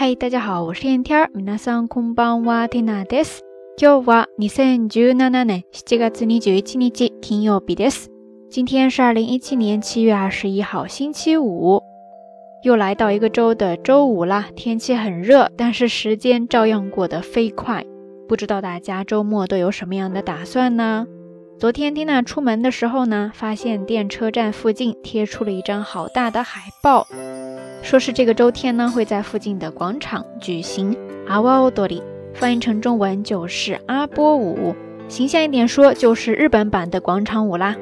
嗨，大家好，我是天天。皆さんこんばんは、テナです。今日は二千十七年七月二十一日金曜日です。今天是二零一七年七月二十一号，星期五，又来到一个周的周五啦。天气很热，但是时间照样过得飞快。不知道大家周末都有什么样的打算呢？昨天蒂娜出门的时候呢，发现电车站附近贴出了一张好大的海报。 说是这个周天呢，会在附近的广场举行阿瓦奥多里，翻译成中文就是阿波舞，形象一点说就是日本版的广场舞啦。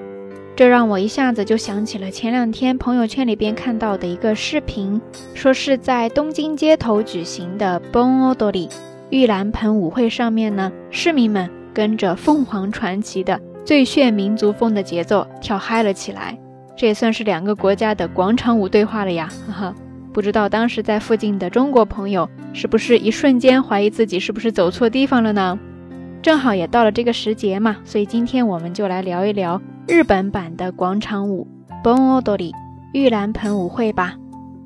这让我一下子就想起了前两天朋友圈里边看到的一个视频，说是在东京街头举行的 Bon o d o r i 玉兰盆舞会上面呢，市民们跟着凤凰传奇的最炫民族风的节奏跳嗨了起来，这也算是两个国家的广场舞对话了呀，呵呵。不知道当时在附近的中国朋友是不是一瞬间怀疑自己是不是走错地方了呢？正好也到了这个时节嘛，所以今天我们就来聊一聊日本版的广场舞 Bon Odori 玉兰盆舞会吧。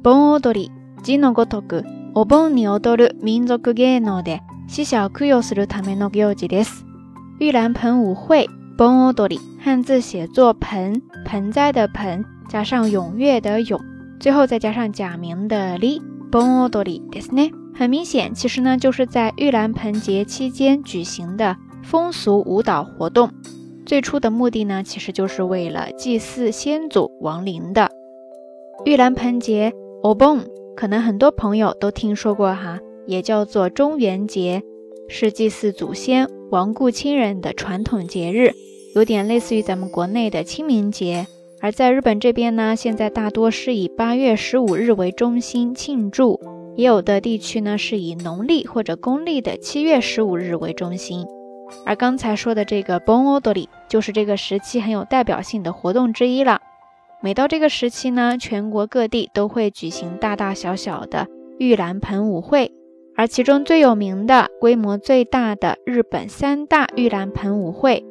Bon Odori 字のごとくお盆に踊る民族芸能で死者を供養するための行事です。玉兰盆舞会 Bon Odori 汉字写作盆盆栽的盆加上踊跃的踊。 最后再加上假名的里，bon odori ですね。很明显，其实呢就是在玉兰盆节期间举行的风俗舞蹈活动。最初的目的呢，其实就是为了祭祀先祖亡灵的。玉兰盆节，obon，可能很多朋友都听说过哈，也叫做中元节，是祭祀祖先、亡故亲人的传统节日，有点类似于咱们国内的清明节。 而在日本这边呢，现在大多是以八月十五日为中心庆祝，也有的地区呢是以农历或者公历的七月十五日为中心。而刚才说的这个 Bon Odori 就是这个时期很有代表性的活动之一了。每到这个时期呢，全国各地都会举行大大小小的玉兰盆舞会，而其中最有名的、规模最大的日本三大玉兰盆舞会。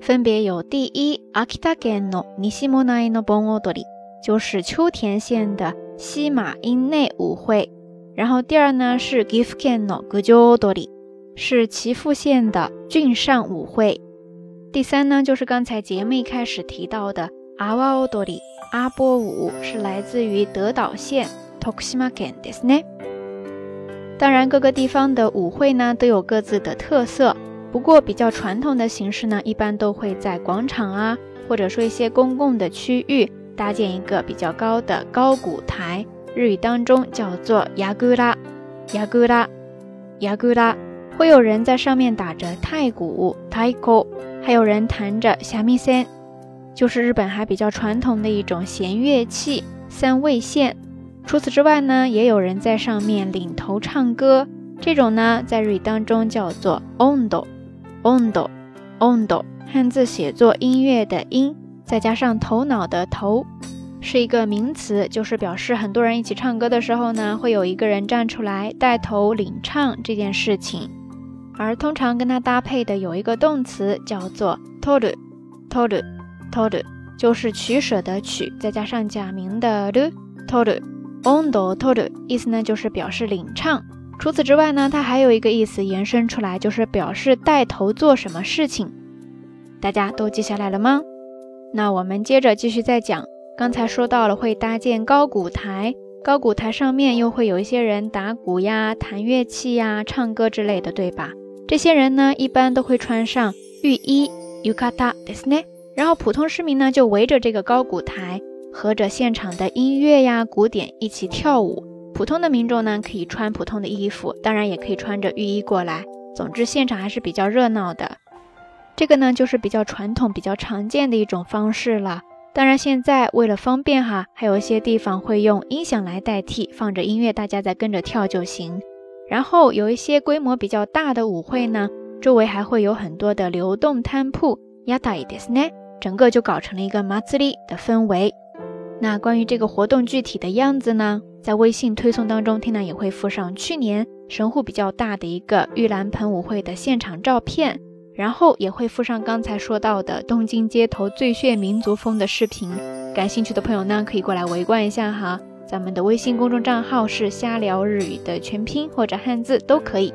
分别有第一，Akita Gen no Nishimonai no Bon Odori，就是秋田县的西马音内舞会。然后第二呢是 Gifu Gen no Gujo Odori，是岐阜县的郡上舞会。第三呢就是刚才节目一开始提到的 Awa Odori，阿波舞，是来自于德岛县 Tokushima Gen ですね。当然各个地方的舞会呢都有各自的特色。 不过比较传统的形式呢，一般都会在广场啊，或者说一些公共的区域搭建一个比较高的高舞台，日语当中叫做ヤグラ，ヤグラ，ヤグラ，会有人在上面打着太鼓，太鼓，还有人弹着虾米线，就是日本还比较传统的一种弦乐器三味线。除此之外呢，也有人在上面领头唱歌，这种呢在日语当中叫做 ondo。 ondo，ondo，汉字写作音乐的音，再加上头脑的头，是一个名词，就是表示很多人一起唱歌的时候呢，会有一个人站出来带头领唱这件事情。而通常跟它搭配的有一个动词叫做 toru，toru，toru，就是取舍的取，再加上假名的 ru，toru，ondo，toru，意思呢就是表示领唱。除此之外呢，它还有一个意思延伸出来，就是表示带头做什么事情。大家都记下来了吗？那我们接着继续再讲。刚才说到了会搭建高鼓台，高鼓台上面又会有一些人打鼓呀、弹乐器呀、唱歌之类的，对吧？这些人呢，一般都会穿上浴衣 （yukata） ですね。然后普通市民呢，就围着这个高鼓台，和着现场的音乐呀、鼓点一起跳舞。 普通的民众呢，可以穿普通的衣服，当然也可以穿着浴衣过来。总之，现场还是比较热闹的。这个呢，就是比较传统、比较常见的一种方式了。当然，现在为了方便哈，还有一些地方会用音响来代替，放着音乐，大家再跟着跳就行。然后有一些规模比较大的舞会呢，周围还会有很多的流动摊铺，ヤタイですね，整个就搞成了一个マツリ的氛围。那关于这个活动具体的样子呢？ 在微信推送当中，Tina 也会附上去年神户比较大的一个玉兰盆舞会的现场照片，然后也会附上刚才说到的东京街头最炫民族风的视频。感兴趣的朋友呢，可以过来围观一下哈。咱们的微信公众账号是瞎聊日语的全拼或者汉字都可以。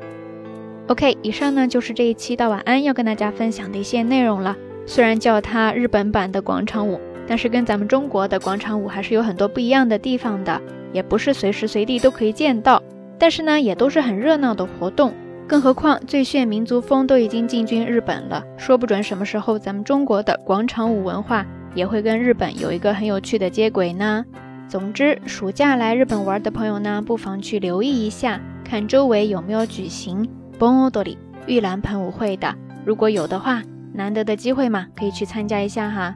OK，以上呢就是这一期到晚安要跟大家分享的一些内容了。虽然叫它日本版的广场舞，但是跟咱们中国的广场舞还是有很多不一样的地方的，也不是随时随地都可以见到。但是呢，也都是很热闹的活动。更何况最炫民族风都已经进军日本了，说不准什么时候咱们中国的广场舞文化也会跟日本有一个很有趣的接轨呢。总之，暑假来日本玩的朋友呢，不妨去留意一下，看周围有没有举行 Bonodori 玉兰盆舞会的。如果有的话，难得的机会嘛，可以去参加一下哈。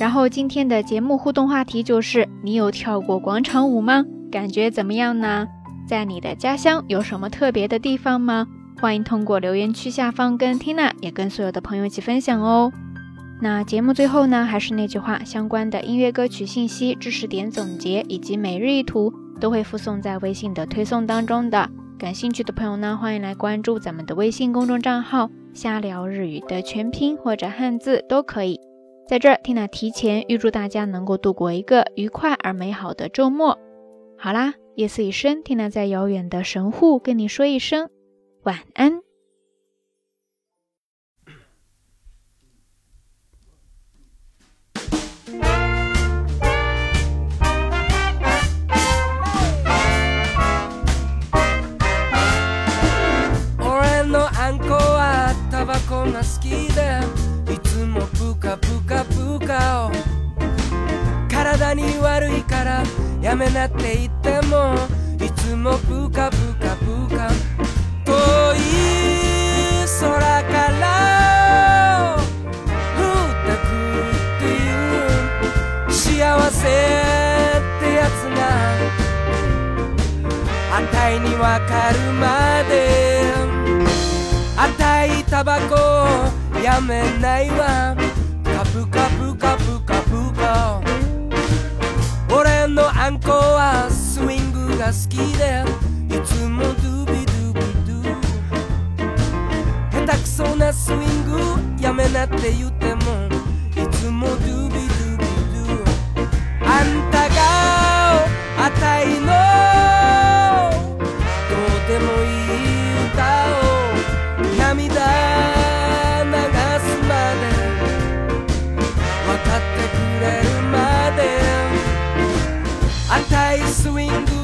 然后今天的节目互动话题就是：你有跳过广场舞吗？感觉怎么样呢？在你的家乡有什么特别的地方吗？欢迎通过留言区下方跟 Tina 也跟所有的朋友一起分享哦。那节目最后呢，还是那句话，相关的音乐歌曲信息、知识点总结以及每日一图都会附送在微信的推送当中的。感兴趣的朋友呢，欢迎来关注咱们的微信公众账号“瞎聊日语”的全拼或者汉字都可以。在这缇娜提前预祝大家能够度过一个愉快而美好的周末。好啦，夜色已深缇娜在遥远的神户跟你说一声。晚安。バコやめないわ。カプカプカプカプカ。俺のあんこはスイングが好きで。いつもドゥビドゥビドゥ。下手くそなスイングやめなって言っても。いつもドゥビドゥビドゥ。あんたがあたいのあた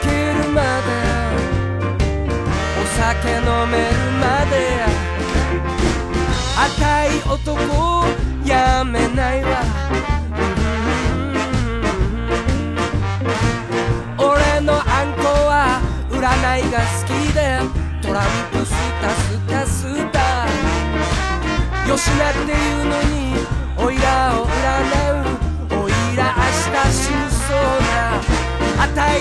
お酒飲めるまで。あたい男やめないわ。俺のあんこは占いが好きで。トランプスタスタスタ。よしなっていうのにおいらを占う。おいら明日死ぬそうな。あたい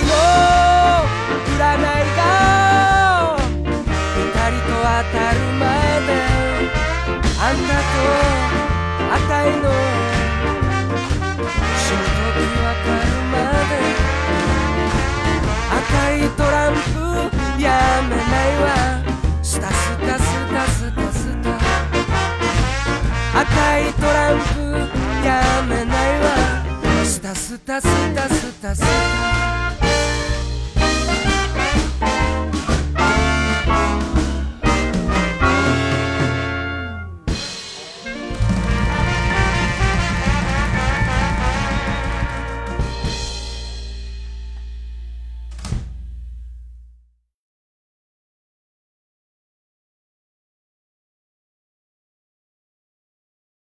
あんたとあたいの死ぬ時わかるまで。赤いトランプやめないわスタスタスタスタスタ赤いトランプやめないわ。スタスタスタスタスタ。